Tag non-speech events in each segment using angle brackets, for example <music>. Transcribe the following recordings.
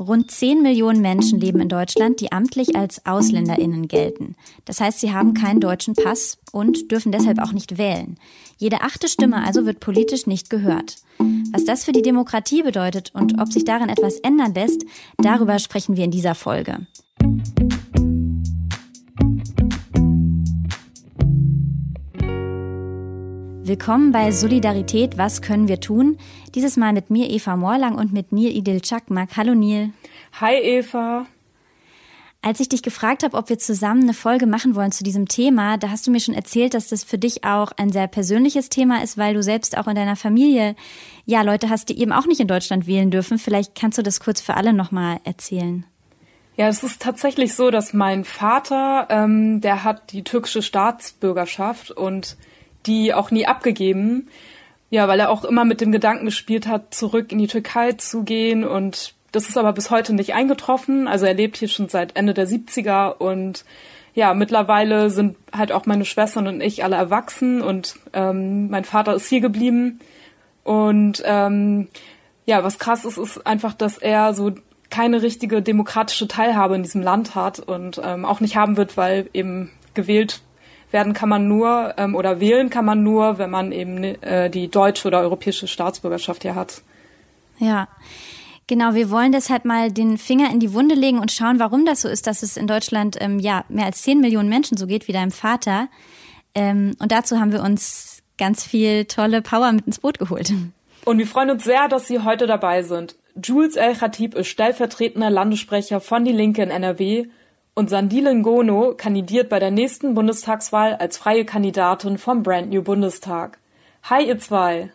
Rund 10 Millionen Menschen leben in Deutschland, die amtlich als Ausländerinnen gelten. Das heißt, sie haben keinen deutschen Pass und dürfen deshalb auch nicht wählen. Jede achte Stimme also wird politisch nicht gehört. Was das für die Demokratie bedeutet und ob sich daran etwas ändern lässt, darüber sprechen wir in dieser Folge. Willkommen bei Solidarität, was können wir tun? Dieses Mal mit mir Eva Morlang und mit Neil Idil Chakmak. Hallo Neil. Hi Eva. Als ich dich gefragt habe, ob wir zusammen eine Folge machen wollen zu diesem Thema, da hast du mir schon erzählt, dass das für dich auch ein sehr persönliches Thema ist, weil du selbst auch in deiner Familie ja Leute hast, die eben auch nicht in Deutschland wählen dürfen. Vielleicht kannst du das kurz für alle nochmal erzählen. Ja, es ist tatsächlich so, dass mein Vater, ähm, der hat die türkische Staatsbürgerschaft und die auch nie abgegeben. Ja, weil er auch immer mit dem Gedanken gespielt hat, zurück in die Türkei zu gehen und das ist aber bis heute nicht eingetroffen. Also er lebt hier schon seit Ende der 70er und ja, mittlerweile sind halt auch meine Schwestern und ich alle erwachsen und ähm, mein Vater ist hier geblieben. Und ähm, ja, was krass ist, ist einfach, dass er so keine richtige demokratische Teilhabe in diesem Land hat und ähm, auch nicht haben wird, weil eben gewählt werden kann man nur ähm, oder wählen kann man nur, wenn man eben äh, die deutsche oder europäische Staatsbürgerschaft hier hat. Ja. Genau, wir wollen deshalb mal den Finger in die Wunde legen und schauen, warum das so ist, dass es in Deutschland ähm, ja mehr als 10 Millionen Menschen so geht wie deinem Vater. Ähm, und dazu haben wir uns ganz viel tolle Power mit ins Boot geholt. Und wir freuen uns sehr, dass Sie heute dabei sind. Jules El Khatib ist stellvertretender Landessprecher von Die Linke in NRW und Sandile Ngono kandidiert bei der nächsten Bundestagswahl als freie Kandidatin vom Brand New Bundestag. Hi, ihr zwei.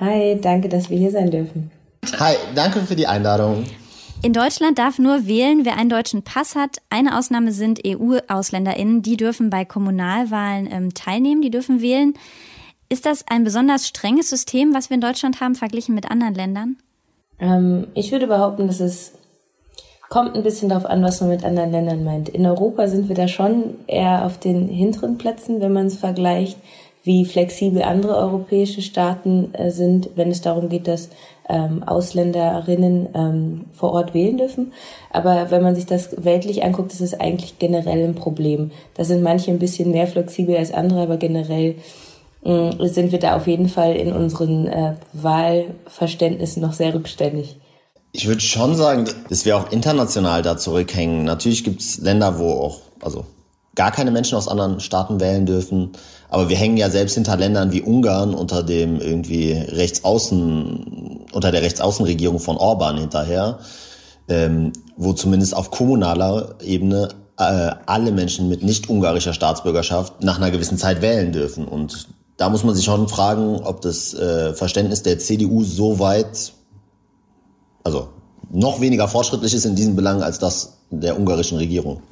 Hi, danke, dass wir hier sein dürfen. Hi, danke für die Einladung. In Deutschland darf nur wählen, wer einen deutschen Pass hat. Eine Ausnahme sind EU-AusländerInnen. Die dürfen bei Kommunalwahlen ähm, teilnehmen, die dürfen wählen. Ist das ein besonders strenges System, was wir in Deutschland haben, verglichen mit anderen Ländern? Ähm, ich würde behaupten, dass es Kommt ein bisschen darauf an, was man mit anderen Ländern meint. In Europa sind wir da schon eher auf den hinteren Plätzen, wenn man es vergleicht, wie flexibel andere europäische Staaten äh, sind, wenn es darum geht, dass ähm, Ausländerinnen ähm, vor Ort wählen dürfen. Aber wenn man sich das weltlich anguckt, ist es eigentlich generell ein Problem. Da sind manche ein bisschen mehr flexibel als andere, aber generell äh, sind wir da auf jeden Fall in unseren äh, Wahlverständnissen noch sehr rückständig. Ich würde schon sagen, dass wir auch international da zurückhängen. Natürlich gibt es Länder, wo auch, also gar keine Menschen aus anderen Staaten wählen dürfen. Aber wir hängen ja selbst hinter Ländern wie Ungarn unter dem irgendwie Rechtsaußen, unter der Rechtsaußenregierung von Orban hinterher, ähm, wo zumindest auf kommunaler Ebene äh, alle Menschen mit nicht ungarischer Staatsbürgerschaft nach einer gewissen Zeit wählen dürfen. Und da muss man sich schon fragen, ob das äh, Verständnis der CDU so weit also noch weniger fortschrittlich ist in diesen Belangen als das der ungarischen Regierung.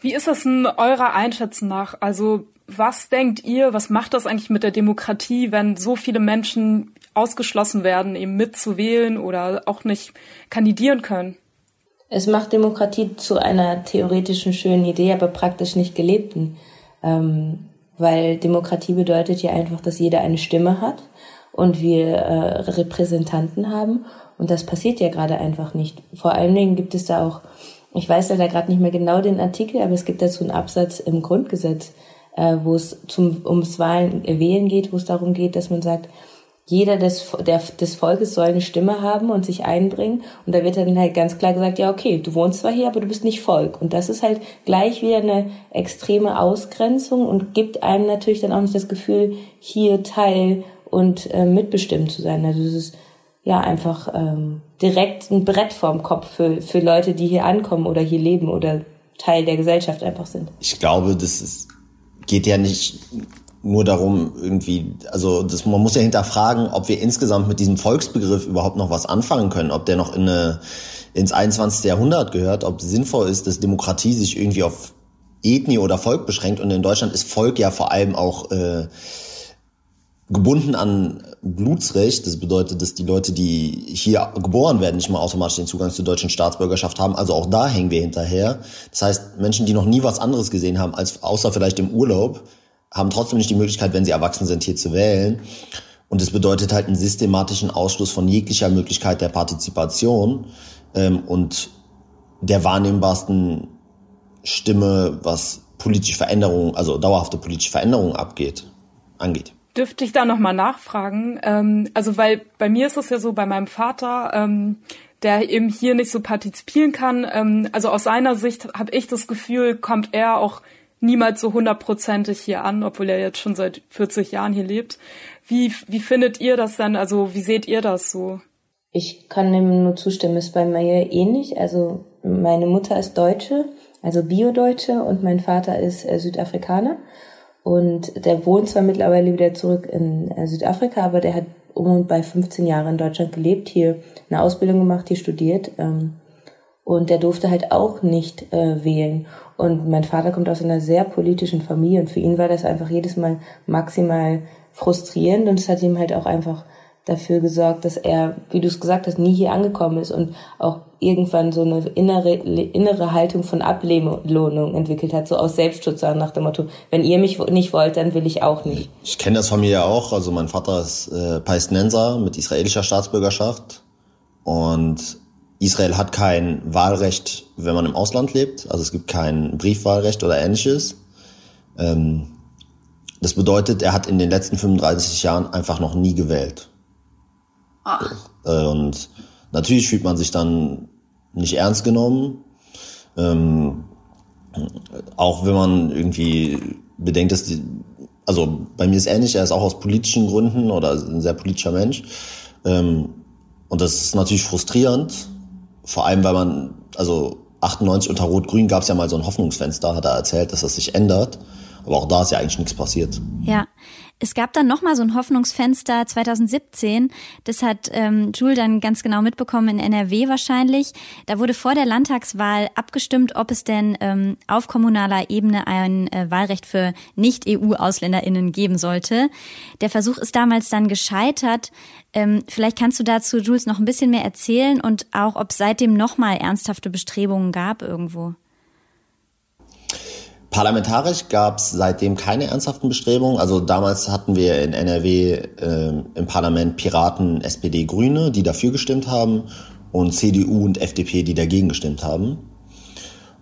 Wie ist das in eurer Einschätzung nach? Also was denkt ihr, was macht das eigentlich mit der Demokratie, wenn so viele Menschen ausgeschlossen werden, eben mitzuwählen oder auch nicht kandidieren können? Es macht Demokratie zu einer theoretischen schönen Idee, aber praktisch nicht gelebten. Ähm, weil Demokratie bedeutet ja einfach, dass jeder eine Stimme hat und wir äh, Repräsentanten haben und das passiert ja gerade einfach nicht. Vor allen Dingen gibt es da auch, ich weiß leider gerade nicht mehr genau den Artikel, aber es gibt dazu einen Absatz im Grundgesetz, äh, wo es zum, ums Wahlen, äh, Wählen geht, wo es darum geht, dass man sagt, jeder des, der, des Volkes soll eine Stimme haben und sich einbringen. Und da wird dann halt ganz klar gesagt, ja, okay, du wohnst zwar hier, aber du bist nicht Volk. Und das ist halt gleich wieder eine extreme Ausgrenzung und gibt einem natürlich dann auch nicht das Gefühl, hier Teil und äh, mitbestimmt zu sein. Also es ist ja einfach ähm, direkt ein Brett vorm Kopf für, für Leute, die hier ankommen oder hier leben oder Teil der Gesellschaft einfach sind. Ich glaube, das ist, geht ja nicht nur darum, irgendwie, also das, man muss ja hinterfragen, ob wir insgesamt mit diesem Volksbegriff überhaupt noch was anfangen können, ob der noch in eine, ins 21. Jahrhundert gehört, ob es sinnvoll ist, dass Demokratie sich irgendwie auf Ethnie oder Volk beschränkt. Und in Deutschland ist Volk ja vor allem auch äh, gebunden an Blutsrecht. Das bedeutet, dass die Leute, die hier geboren werden, nicht mal automatisch den Zugang zur deutschen Staatsbürgerschaft haben. Also auch da hängen wir hinterher. Das heißt, Menschen, die noch nie was anderes gesehen haben, als außer vielleicht im Urlaub, haben trotzdem nicht die Möglichkeit, wenn sie erwachsen sind, hier zu wählen. Und es bedeutet halt einen systematischen Ausschluss von jeglicher Möglichkeit der Partizipation. ähm, und der wahrnehmbarsten Stimme, was politische Veränderungen, also dauerhafte politische Veränderungen abgeht, angeht. Dürfte ich da nochmal nachfragen? Ähm, also weil bei mir ist es ja so, bei meinem Vater, ähm, der eben hier nicht so partizipieren kann, ähm, also aus seiner Sicht habe ich das Gefühl, kommt er auch niemals so hundertprozentig hier an, obwohl er jetzt schon seit 40 Jahren hier lebt. Wie, wie findet ihr das denn? Also wie seht ihr das so? Ich kann dem nur zustimmen, ist bei mir ähnlich. Also meine Mutter ist Deutsche, also Bio-Deutsche und mein Vater ist äh, Südafrikaner. Und der wohnt zwar mittlerweile wieder zurück in äh, Südafrika, aber der hat um und bei 15 Jahre in Deutschland gelebt, hier eine Ausbildung gemacht, hier studiert. Ähm, und der durfte halt auch nicht äh, wählen. Und mein Vater kommt aus einer sehr politischen Familie und für ihn war das einfach jedes Mal maximal frustrierend und es hat ihm halt auch einfach dafür gesorgt, dass er, wie du es gesagt hast, nie hier angekommen ist und auch irgendwann so eine innere, innere Haltung von Ablehnung entwickelt hat, so aus Selbstschutz nach dem Motto, wenn ihr mich nicht wollt, dann will ich auch nicht. Ich kenne das von mir ja auch, also mein Vater ist äh, Palästinenser mit israelischer Staatsbürgerschaft und Israel hat kein Wahlrecht, wenn man im Ausland lebt, also es gibt kein Briefwahlrecht oder ähnliches. Ähm, das bedeutet, er hat in den letzten 35 Jahren einfach noch nie gewählt. Äh, und natürlich fühlt man sich dann nicht ernst genommen. Ähm, auch wenn man irgendwie bedenkt, dass die, also bei mir ist ähnlich, er ist auch aus politischen Gründen oder ein sehr politischer Mensch. Ähm, und das ist natürlich frustrierend, vor allem weil man, also 98 unter Rot-Grün gab es ja mal so ein Hoffnungsfenster, hat er erzählt, dass das sich ändert. Aber auch da ist ja eigentlich nichts passiert. Ja, es gab dann nochmal so ein Hoffnungsfenster 2017. Das hat ähm, Jules dann ganz genau mitbekommen in NRW wahrscheinlich. Da wurde vor der Landtagswahl abgestimmt, ob es denn ähm, auf kommunaler Ebene ein äh, Wahlrecht für Nicht-EU-AusländerInnen geben sollte. Der Versuch ist damals dann gescheitert. Ähm, vielleicht kannst du dazu, Jules, noch ein bisschen mehr erzählen und auch, ob es seitdem nochmal ernsthafte Bestrebungen gab irgendwo. Parlamentarisch gab es seitdem keine ernsthaften Bestrebungen. Also damals hatten wir in NRW äh, im Parlament Piraten, SPD, Grüne, die dafür gestimmt haben und CDU und FDP, die dagegen gestimmt haben.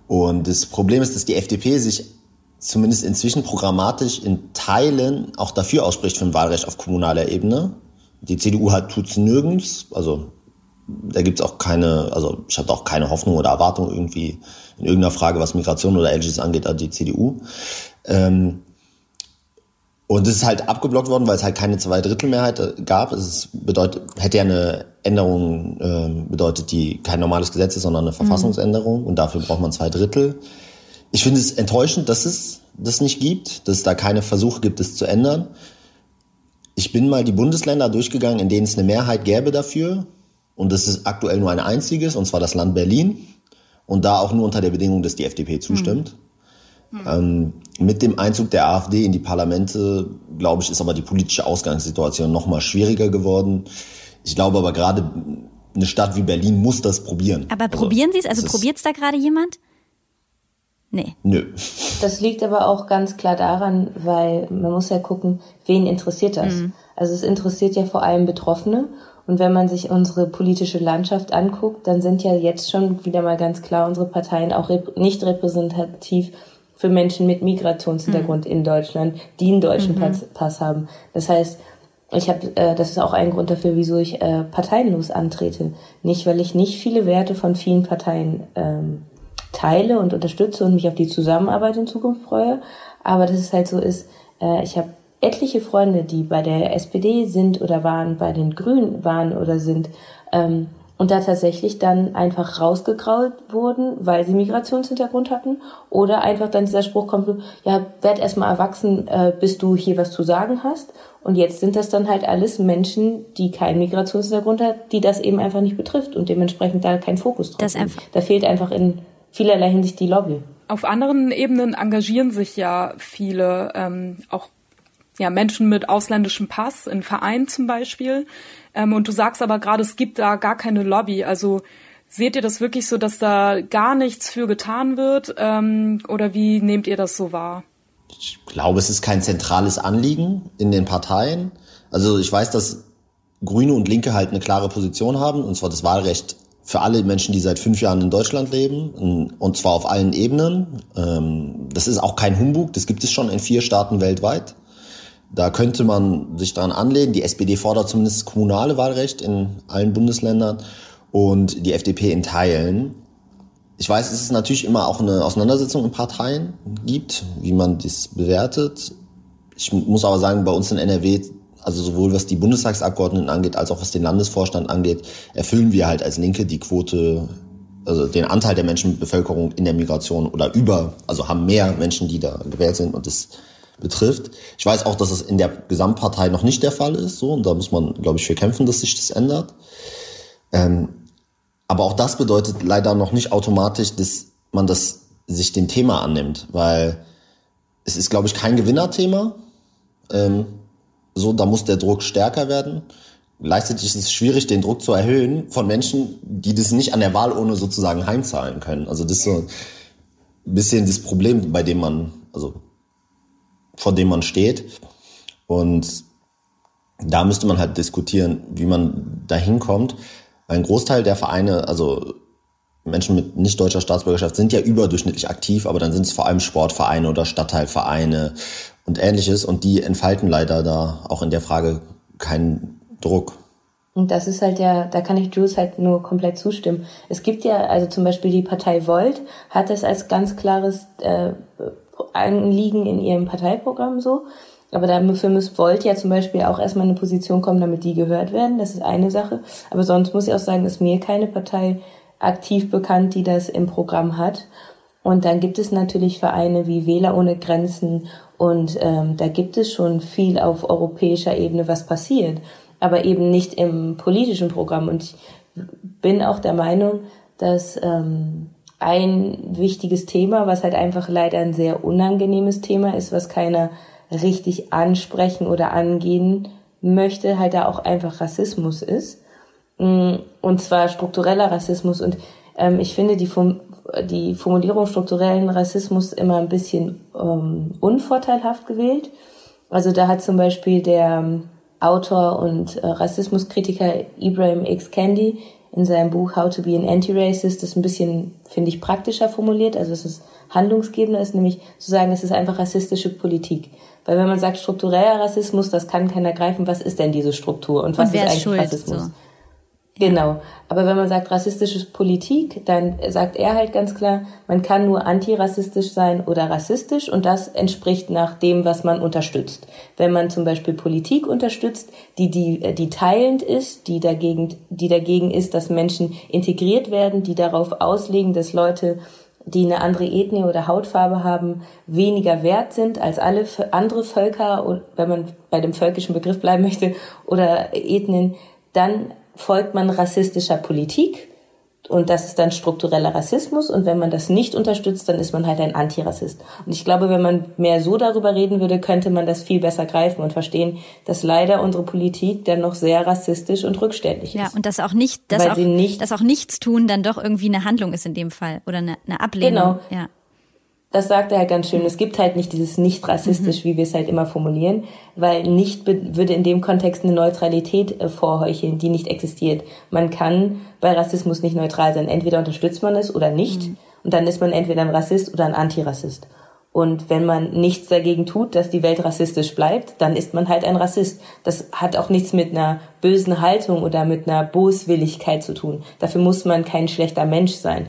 Und das Problem ist, dass die FDP sich zumindest inzwischen programmatisch in Teilen auch dafür ausspricht für ein Wahlrecht auf kommunaler Ebene. Die CDU hat tut's nirgends, also da gibt's auch keine, also ich habe auch keine Hoffnung oder Erwartung irgendwie in irgendeiner Frage, was Migration oder ähnliches angeht, an die CDU. Ähm, und es ist halt abgeblockt worden, weil es halt keine Zweidrittelmehrheit äh, gab. Es bedeutet, hätte ja eine Änderung äh, bedeutet, die kein normales Gesetz ist, sondern eine Verfassungsänderung. Mhm. Und dafür braucht man zwei Drittel. Ich finde es enttäuschend, dass es das nicht gibt, dass es da keine Versuche gibt, es zu ändern. Ich bin mal die Bundesländer durchgegangen, in denen es eine Mehrheit gäbe dafür. Und das ist aktuell nur ein einziges, und zwar das Land Berlin. Und da auch nur unter der Bedingung, dass die FDP zustimmt. Mhm. Ähm, mit dem Einzug der AfD in die Parlamente, glaube ich, ist aber die politische Ausgangssituation noch mal schwieriger geworden. Ich glaube aber gerade eine Stadt wie Berlin muss das probieren. Aber also, probieren Sie es? Also probiert es da gerade jemand? Nee. Nö. Das liegt aber auch ganz klar daran, weil man muss ja gucken, wen interessiert das. Mhm. Also es interessiert ja vor allem Betroffene und wenn man sich unsere politische Landschaft anguckt, dann sind ja jetzt schon wieder mal ganz klar unsere Parteien auch rep nicht repräsentativ für Menschen mit Migrationshintergrund mhm. in Deutschland, die einen deutschen mhm. Pass, Pass, haben. Das heißt, ich habe, äh, das ist auch ein Grund dafür, wieso ich äh, parteienlos antrete. Nicht, weil ich nicht viele Werte von vielen Parteien ähm, teile und unterstütze und mich auf die Zusammenarbeit in Zukunft freue, aber dass es halt so ist, äh, ich habe etliche Freunde, die bei der SPD sind oder waren, bei den Grünen waren oder sind, ähm, und da tatsächlich dann einfach rausgegrault wurden, weil sie Migrationshintergrund hatten, oder einfach dann dieser Spruch kommt, ja, werd erstmal erwachsen, äh, bis du hier was zu sagen hast. Und jetzt sind das dann halt alles Menschen, die keinen Migrationshintergrund haben, die das eben einfach nicht betrifft und dementsprechend da kein Fokus drauf ist. Da fehlt einfach in vielerlei Hinsicht die Lobby. Auf anderen Ebenen engagieren sich ja viele, ähm, auch ja, Menschen mit ausländischem Pass in Vereinen zum Beispiel. Ähm, und du sagst aber gerade, es gibt da gar keine Lobby. Also seht ihr das wirklich so, dass da gar nichts für getan wird? Ähm, oder wie nehmt ihr das so wahr? Ich glaube, es ist kein zentrales Anliegen in den Parteien. Also ich weiß, dass Grüne und Linke halt eine klare Position haben, und zwar das Wahlrecht für alle Menschen, die seit fünf Jahren in Deutschland leben, und zwar auf allen Ebenen. Ähm, das ist auch kein Humbug, das gibt es schon in vier Staaten weltweit. Da könnte man sich daran anlehnen. Die SPD fordert zumindest kommunale Wahlrecht in allen Bundesländern und die FDP in Teilen. Ich weiß, dass es natürlich immer auch eine Auseinandersetzung in Parteien gibt, wie man das bewertet. Ich muss aber sagen, bei uns in NRW also sowohl was die Bundestagsabgeordneten angeht, als auch was den Landesvorstand angeht, erfüllen wir halt als Linke die Quote, also den Anteil der Menschenbevölkerung in der Migration oder über, also haben mehr Menschen, die da gewählt sind und das betrifft. Ich weiß auch, dass es in der Gesamtpartei noch nicht der Fall ist, so, und da muss man, glaube ich, für kämpfen, dass sich das ändert. Ähm, aber auch das bedeutet leider noch nicht automatisch, dass man das sich dem Thema annimmt, weil es ist, glaube ich, kein Gewinnerthema. Ähm, so, da muss der Druck stärker werden. Gleichzeitig ist es schwierig, den Druck zu erhöhen von Menschen, die das nicht an der Wahlurne sozusagen heimzahlen können. Also das ist so ein bisschen das Problem, bei dem man, also vor dem man steht. Und da müsste man halt diskutieren, wie man da hinkommt. Ein Großteil der Vereine, also Menschen mit nicht deutscher Staatsbürgerschaft sind ja überdurchschnittlich aktiv, aber dann sind es vor allem Sportvereine oder Stadtteilvereine und ähnliches und die entfalten leider da auch in der Frage keinen Druck. Und das ist halt ja, da kann ich Jules halt nur komplett zustimmen. Es gibt ja, also zum Beispiel die Partei Volt hat das als ganz klares äh, Anliegen in ihrem Parteiprogramm so. Aber dafür muss Volt ja zum Beispiel auch erstmal in eine Position kommen, damit die gehört werden. Das ist eine Sache. Aber sonst muss ich auch sagen, ist mir keine Partei aktiv bekannt, die das im Programm hat. Und dann gibt es natürlich Vereine wie Wähler ohne Grenzen und ähm, da gibt es schon viel auf europäischer Ebene, was passiert, aber eben nicht im politischen Programm. Und ich bin auch der Meinung, dass ähm, ein wichtiges Thema, was halt einfach leider ein sehr unangenehmes Thema ist, was keiner richtig ansprechen oder angehen möchte, halt da auch einfach Rassismus ist. Mm, und zwar struktureller Rassismus. Und ähm, ich finde die, die Formulierung strukturellen Rassismus immer ein bisschen ähm, unvorteilhaft gewählt. Also da hat zum Beispiel der ähm, Autor und äh, Rassismuskritiker Ibrahim X. Kendi in seinem Buch How to be an Anti-Racist das ein bisschen, finde ich, praktischer formuliert. Also es ist handlungsgebender, ist nämlich zu sagen, es ist einfach rassistische Politik. Weil wenn man sagt struktureller Rassismus, das kann keiner greifen. Was ist denn diese Struktur und was und ist eigentlich schuld, Rassismus? So. Genau. Aber wenn man sagt rassistische Politik, dann sagt er halt ganz klar, man kann nur antirassistisch sein oder rassistisch und das entspricht nach dem, was man unterstützt. Wenn man zum Beispiel Politik unterstützt, die, die, die teilend ist, die dagegen, die dagegen ist, dass Menschen integriert werden, die darauf auslegen, dass Leute die eine andere Ethnie oder Hautfarbe haben, weniger wert sind als alle andere Völker, wenn man bei dem völkischen Begriff bleiben möchte, oder Ethnien, dann folgt man rassistischer Politik und das ist dann struktureller Rassismus und wenn man das nicht unterstützt, dann ist man halt ein Antirassist. Und ich glaube, wenn man mehr so darüber reden würde, könnte man das viel besser greifen und verstehen, dass leider unsere Politik dann noch sehr rassistisch und rückständig ist. Ja, und dass auch nicht, dass, auch, nicht, dass auch nichts tun dann doch irgendwie eine Handlung ist in dem Fall oder eine, eine Ablehnung. Genau. Ja das sagt er halt ganz schön. Es gibt halt nicht dieses nicht rassistisch, mhm. wie wir es halt immer formulieren, weil nicht würde in dem Kontext eine Neutralität äh, vorheucheln, die nicht existiert. Man kann bei Rassismus nicht neutral sein. Entweder unterstützt man es oder nicht. Mhm. Und dann ist man entweder ein Rassist oder ein Antirassist. Und wenn man nichts dagegen tut, dass die Welt rassistisch bleibt, dann ist man halt ein Rassist. Das hat auch nichts mit einer bösen Haltung oder mit einer Boswilligkeit zu tun. Dafür muss man kein schlechter Mensch sein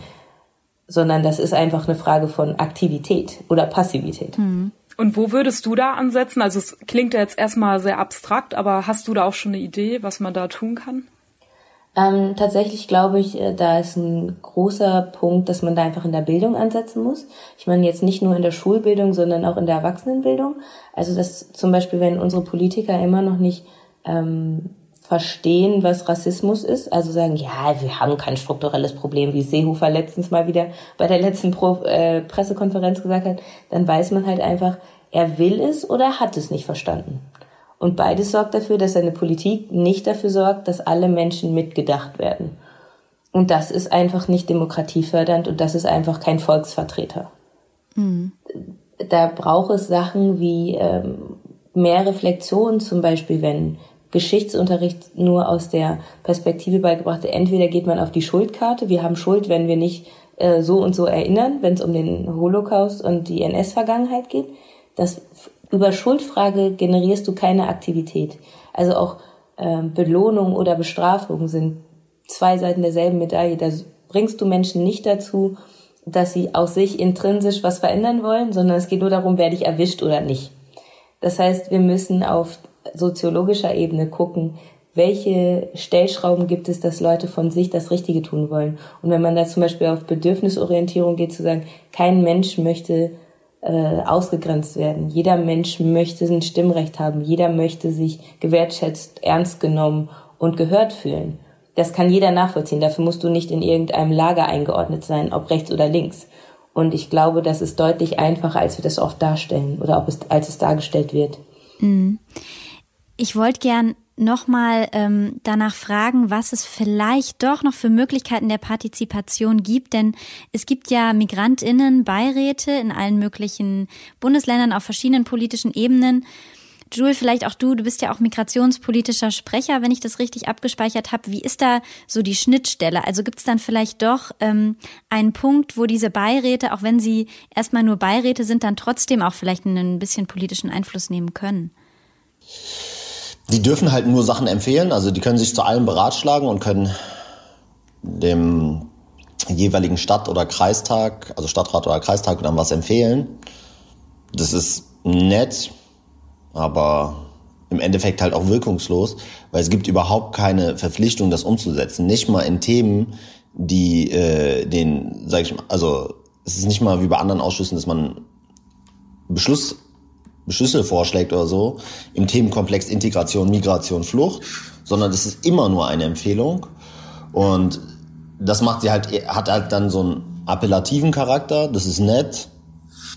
sondern das ist einfach eine Frage von Aktivität oder Passivität. Mhm. Und wo würdest du da ansetzen? Also es klingt ja jetzt erstmal sehr abstrakt, aber hast du da auch schon eine Idee, was man da tun kann? Ähm, tatsächlich glaube ich, äh, da ist ein großer Punkt, dass man da einfach in der Bildung ansetzen muss. Ich meine jetzt nicht nur in der Schulbildung, sondern auch in der Erwachsenenbildung. Also dass zum Beispiel, wenn unsere Politiker immer noch nicht ähm, verstehen, was Rassismus ist. Also sagen, ja, wir haben kein strukturelles Problem, wie Seehofer letztens mal wieder bei der letzten Pro äh, Pressekonferenz gesagt hat, dann weiß man halt einfach, er will es oder hat es nicht verstanden. Und beides sorgt dafür, dass seine Politik nicht dafür sorgt, dass alle Menschen mitgedacht werden. Und das ist einfach nicht demokratiefördernd und das ist einfach kein Volksvertreter. Mhm. Da braucht es Sachen wie ähm, mehr Reflexion, zum Beispiel, wenn Geschichtsunterricht nur aus der Perspektive beigebracht, entweder geht man auf die Schuldkarte, wir haben Schuld, wenn wir nicht äh, so und so erinnern, wenn es um den Holocaust und die NS-Vergangenheit geht. Das, über Schuldfrage generierst du keine Aktivität. Also auch äh, Belohnung oder Bestrafung sind zwei Seiten derselben Medaille. Da bringst du Menschen nicht dazu, dass sie aus sich intrinsisch was verändern wollen, sondern es geht nur darum, werde ich erwischt oder nicht. Das heißt, wir müssen auf soziologischer Ebene gucken, welche Stellschrauben gibt es, dass Leute von sich das Richtige tun wollen. Und wenn man da zum Beispiel auf Bedürfnisorientierung geht, zu sagen, kein Mensch möchte äh, ausgegrenzt werden. Jeder Mensch möchte ein Stimmrecht haben. Jeder möchte sich gewertschätzt, ernst genommen und gehört fühlen. Das kann jeder nachvollziehen. Dafür musst du nicht in irgendeinem Lager eingeordnet sein, ob rechts oder links. Und ich glaube, das ist deutlich einfacher, als wir das oft darstellen oder ob es, als es dargestellt wird. Mhm. Ich wollte gern nochmal ähm, danach fragen, was es vielleicht doch noch für Möglichkeiten der Partizipation gibt. Denn es gibt ja Migrantinnen, Beiräte in allen möglichen Bundesländern auf verschiedenen politischen Ebenen. Jules, vielleicht auch du, du bist ja auch migrationspolitischer Sprecher, wenn ich das richtig abgespeichert habe. Wie ist da so die Schnittstelle? Also gibt es dann vielleicht doch ähm, einen Punkt, wo diese Beiräte, auch wenn sie erstmal nur Beiräte sind, dann trotzdem auch vielleicht einen bisschen politischen Einfluss nehmen können? Die dürfen halt nur Sachen empfehlen, also die können sich zu allem beratschlagen und können dem jeweiligen Stadt- oder Kreistag, also Stadtrat oder Kreistag dann was empfehlen. Das ist nett, aber im Endeffekt halt auch wirkungslos, weil es gibt überhaupt keine Verpflichtung, das umzusetzen. Nicht mal in Themen, die äh, den, sag ich mal, also es ist nicht mal wie bei anderen Ausschüssen, dass man Beschluss, Beschlüsse vorschlägt oder so im Themenkomplex Integration, Migration, Flucht, sondern es ist immer nur eine Empfehlung und das macht sie halt, hat halt dann so einen appellativen Charakter, das ist nett,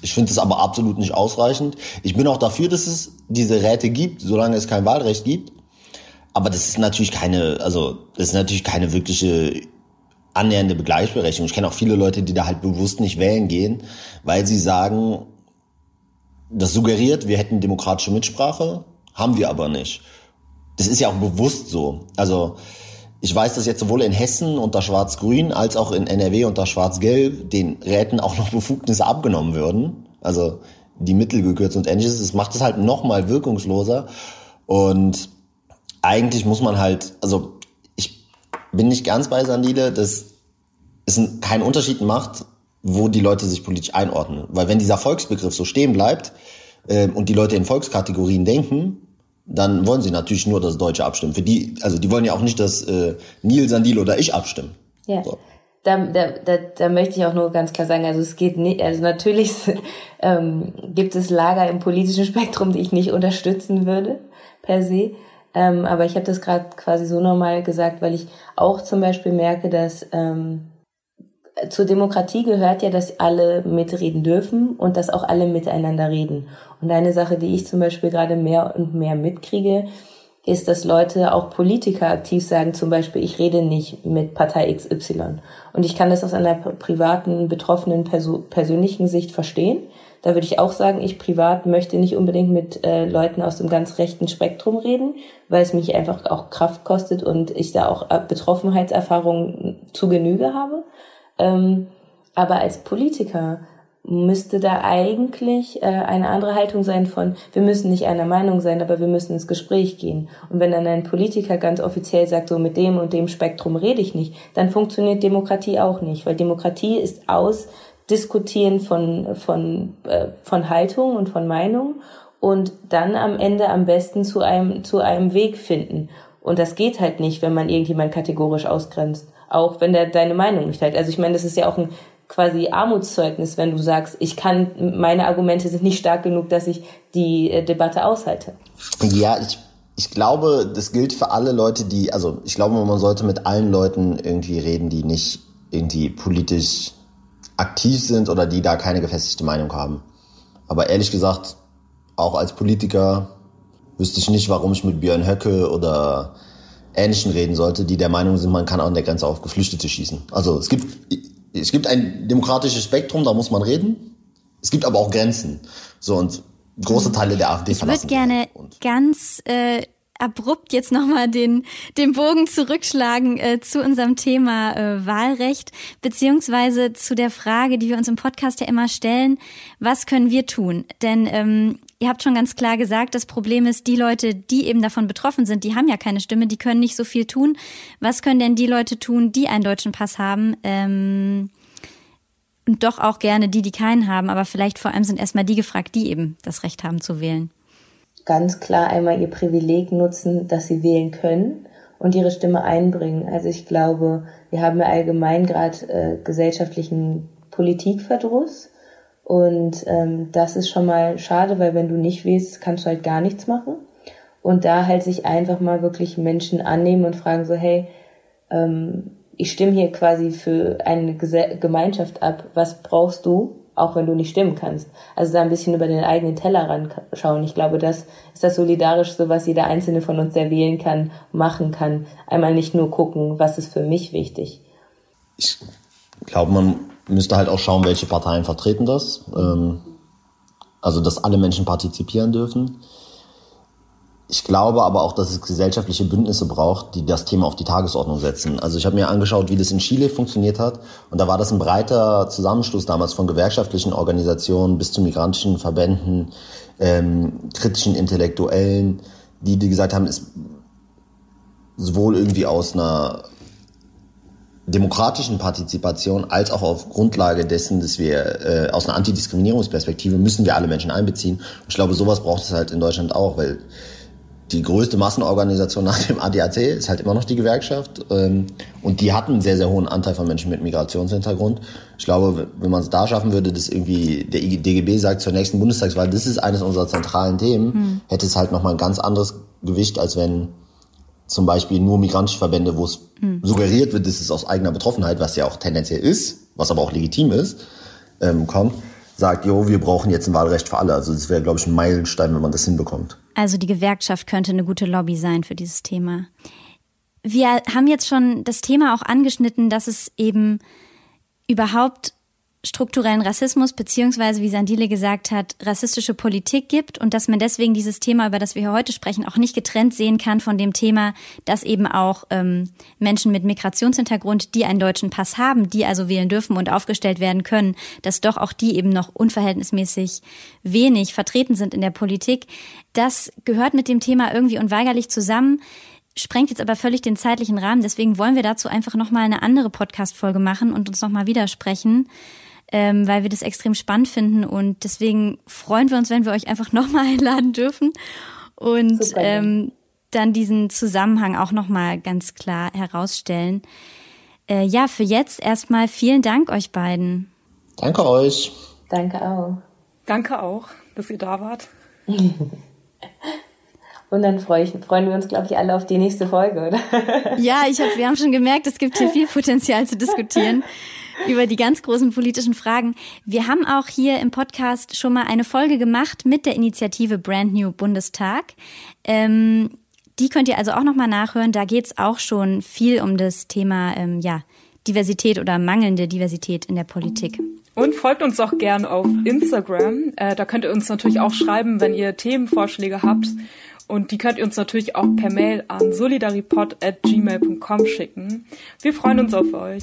ich finde es aber absolut nicht ausreichend. Ich bin auch dafür, dass es diese Räte gibt, solange es kein Wahlrecht gibt. Aber das ist natürlich keine, also das ist natürlich keine wirkliche annähernde Gleichberechtigung. Ich kenne auch viele Leute, die da halt bewusst nicht wählen gehen, weil sie sagen, das suggeriert, wir hätten demokratische Mitsprache, haben wir aber nicht. Das ist ja auch bewusst so. Also ich weiß, dass jetzt sowohl in Hessen unter Schwarz-Grün als auch in NRW unter Schwarz-Gelb den Räten auch noch <laughs> Befugnisse abgenommen würden. Also die Mittel gekürzt und ähnliches. Das macht es halt noch mal wirkungsloser. Und eigentlich muss man halt, also ich bin nicht ganz bei Sandile, dass es keinen Unterschied macht, wo die Leute sich politisch einordnen. Weil wenn dieser Volksbegriff so stehen bleibt äh, und die Leute in Volkskategorien denken, dann wollen sie natürlich nur das Deutsche abstimmen. Für die, also die wollen ja auch nicht, dass äh, Neil, Sandil oder ich abstimmen. Ja. So. Da, da, da, da möchte ich auch nur ganz klar sagen, also es geht nicht, also natürlich <laughs> ähm, gibt es Lager im politischen Spektrum, die ich nicht unterstützen würde, per se. Ähm, aber ich habe das gerade quasi so normal gesagt, weil ich auch zum Beispiel merke, dass ähm, zur Demokratie gehört ja, dass alle mitreden dürfen und dass auch alle miteinander reden. Und eine Sache, die ich zum Beispiel gerade mehr und mehr mitkriege, ist, dass Leute, auch Politiker aktiv sagen, zum Beispiel, ich rede nicht mit Partei XY. Und ich kann das aus einer privaten, betroffenen, persönlichen Sicht verstehen. Da würde ich auch sagen, ich privat möchte nicht unbedingt mit äh, Leuten aus dem ganz rechten Spektrum reden, weil es mich einfach auch Kraft kostet und ich da auch äh, Betroffenheitserfahrungen zu Genüge habe. Ähm, aber als Politiker müsste da eigentlich äh, eine andere Haltung sein von, wir müssen nicht einer Meinung sein, aber wir müssen ins Gespräch gehen. Und wenn dann ein Politiker ganz offiziell sagt, so mit dem und dem Spektrum rede ich nicht, dann funktioniert Demokratie auch nicht, weil Demokratie ist aus Diskutieren von, von, äh, von Haltung und von Meinung und dann am Ende am besten zu einem, zu einem Weg finden. Und das geht halt nicht, wenn man irgendjemand kategorisch ausgrenzt auch wenn der deine Meinung nicht teilt. Also ich meine, das ist ja auch ein quasi Armutszeugnis, wenn du sagst, ich kann, meine Argumente sind nicht stark genug, dass ich die äh, Debatte aushalte. Ja, ich, ich glaube, das gilt für alle Leute, die, also ich glaube, man sollte mit allen Leuten irgendwie reden, die nicht irgendwie politisch aktiv sind oder die da keine gefestigte Meinung haben. Aber ehrlich gesagt, auch als Politiker wüsste ich nicht, warum ich mit Björn Höcke oder Ähnlichen reden sollte, die der Meinung sind, man kann auch an der Grenze auf Geflüchtete schießen. Also es gibt, es gibt ein demokratisches Spektrum, da muss man reden. Es gibt aber auch Grenzen. So und große Teile der AfD Ich würde gerne ganz äh, abrupt jetzt nochmal den, den Bogen zurückschlagen äh, zu unserem Thema äh, Wahlrecht, beziehungsweise zu der Frage, die wir uns im Podcast ja immer stellen, was können wir tun? Denn ähm, ihr habt schon ganz klar gesagt, das Problem ist, die Leute, die eben davon betroffen sind, die haben ja keine Stimme, die können nicht so viel tun. Was können denn die Leute tun, die einen deutschen Pass haben? Ähm, und doch auch gerne die, die keinen haben, aber vielleicht vor allem sind erstmal die gefragt, die eben das Recht haben zu wählen. Ganz klar einmal ihr Privileg nutzen, dass sie wählen können und ihre Stimme einbringen. Also ich glaube, wir haben ja allgemein gerade äh, gesellschaftlichen Politikverdruss und ähm, das ist schon mal schade, weil wenn du nicht wählst, kannst du halt gar nichts machen. Und da halt sich einfach mal wirklich Menschen annehmen und fragen so, hey, ähm, ich stimme hier quasi für eine Gemeinschaft ab. Was brauchst du, auch wenn du nicht stimmen kannst? Also da ein bisschen über den eigenen Teller schauen. Ich glaube, das ist das Solidarischste, was jeder Einzelne von uns, der wählen kann, machen kann. Einmal nicht nur gucken, was ist für mich wichtig. Ich glaube, man müsste halt auch schauen, welche Parteien vertreten das. Ähm, also, dass alle Menschen partizipieren dürfen. Ich glaube aber auch, dass es gesellschaftliche Bündnisse braucht, die das Thema auf die Tagesordnung setzen. Also ich habe mir angeschaut, wie das in Chile funktioniert hat. Und da war das ein breiter Zusammenschluss damals von gewerkschaftlichen Organisationen bis zu migrantischen Verbänden, ähm, kritischen Intellektuellen, die, die gesagt haben, ist sowohl irgendwie aus einer demokratischen Partizipation als auch auf Grundlage dessen, dass wir äh, aus einer Antidiskriminierungsperspektive müssen wir alle Menschen einbeziehen. Und ich glaube, sowas braucht es halt in Deutschland auch, weil die größte Massenorganisation nach dem ADAC ist halt immer noch die Gewerkschaft. Ähm, und die hatten einen sehr, sehr hohen Anteil von Menschen mit Migrationshintergrund. Ich glaube, wenn man es da schaffen würde, dass irgendwie der DGB sagt zur nächsten Bundestagswahl, das ist eines unserer zentralen Themen, hm. hätte es halt nochmal ein ganz anderes Gewicht, als wenn zum Beispiel nur migrantische Verbände, wo es hm. suggeriert wird, dass es aus eigener Betroffenheit, was ja auch tendenziell ist, was aber auch legitim ist, ähm, kommt sagt, jo, wir brauchen jetzt ein Wahlrecht für alle. Also das wäre, glaube ich, ein Meilenstein, wenn man das hinbekommt. Also die Gewerkschaft könnte eine gute Lobby sein für dieses Thema. Wir haben jetzt schon das Thema auch angeschnitten, dass es eben überhaupt strukturellen Rassismus beziehungsweise, wie Sandile gesagt hat, rassistische Politik gibt und dass man deswegen dieses Thema, über das wir hier heute sprechen, auch nicht getrennt sehen kann von dem Thema, dass eben auch ähm, Menschen mit Migrationshintergrund, die einen deutschen Pass haben, die also wählen dürfen und aufgestellt werden können, dass doch auch die eben noch unverhältnismäßig wenig vertreten sind in der Politik. Das gehört mit dem Thema irgendwie unweigerlich zusammen sprengt jetzt aber völlig den zeitlichen Rahmen. Deswegen wollen wir dazu einfach nochmal eine andere Podcast-Folge machen und uns nochmal widersprechen ähm, weil wir das extrem spannend finden und deswegen freuen wir uns, wenn wir euch einfach <laughs> nochmal einladen dürfen und ähm, dann diesen Zusammenhang auch nochmal ganz klar herausstellen. Äh, ja, für jetzt erstmal vielen Dank euch beiden. Danke euch. Danke auch. Danke auch, dass ihr da wart. <laughs> Und dann freu ich, freuen wir uns, glaube ich, alle auf die nächste Folge, oder? Ja, ich hab, wir haben schon gemerkt, es gibt hier viel <laughs> Potenzial zu diskutieren über die ganz großen politischen Fragen. Wir haben auch hier im Podcast schon mal eine Folge gemacht mit der Initiative Brand New Bundestag. Ähm, die könnt ihr also auch noch mal nachhören. Da geht's auch schon viel um das Thema ähm, ja, Diversität oder mangelnde Diversität in der Politik. Und folgt uns auch gern auf Instagram. Äh, da könnt ihr uns natürlich auch schreiben, wenn ihr Themenvorschläge habt. Und die könnt ihr uns natürlich auch per Mail an solidaripod.gmail.com schicken. Wir freuen uns auf euch.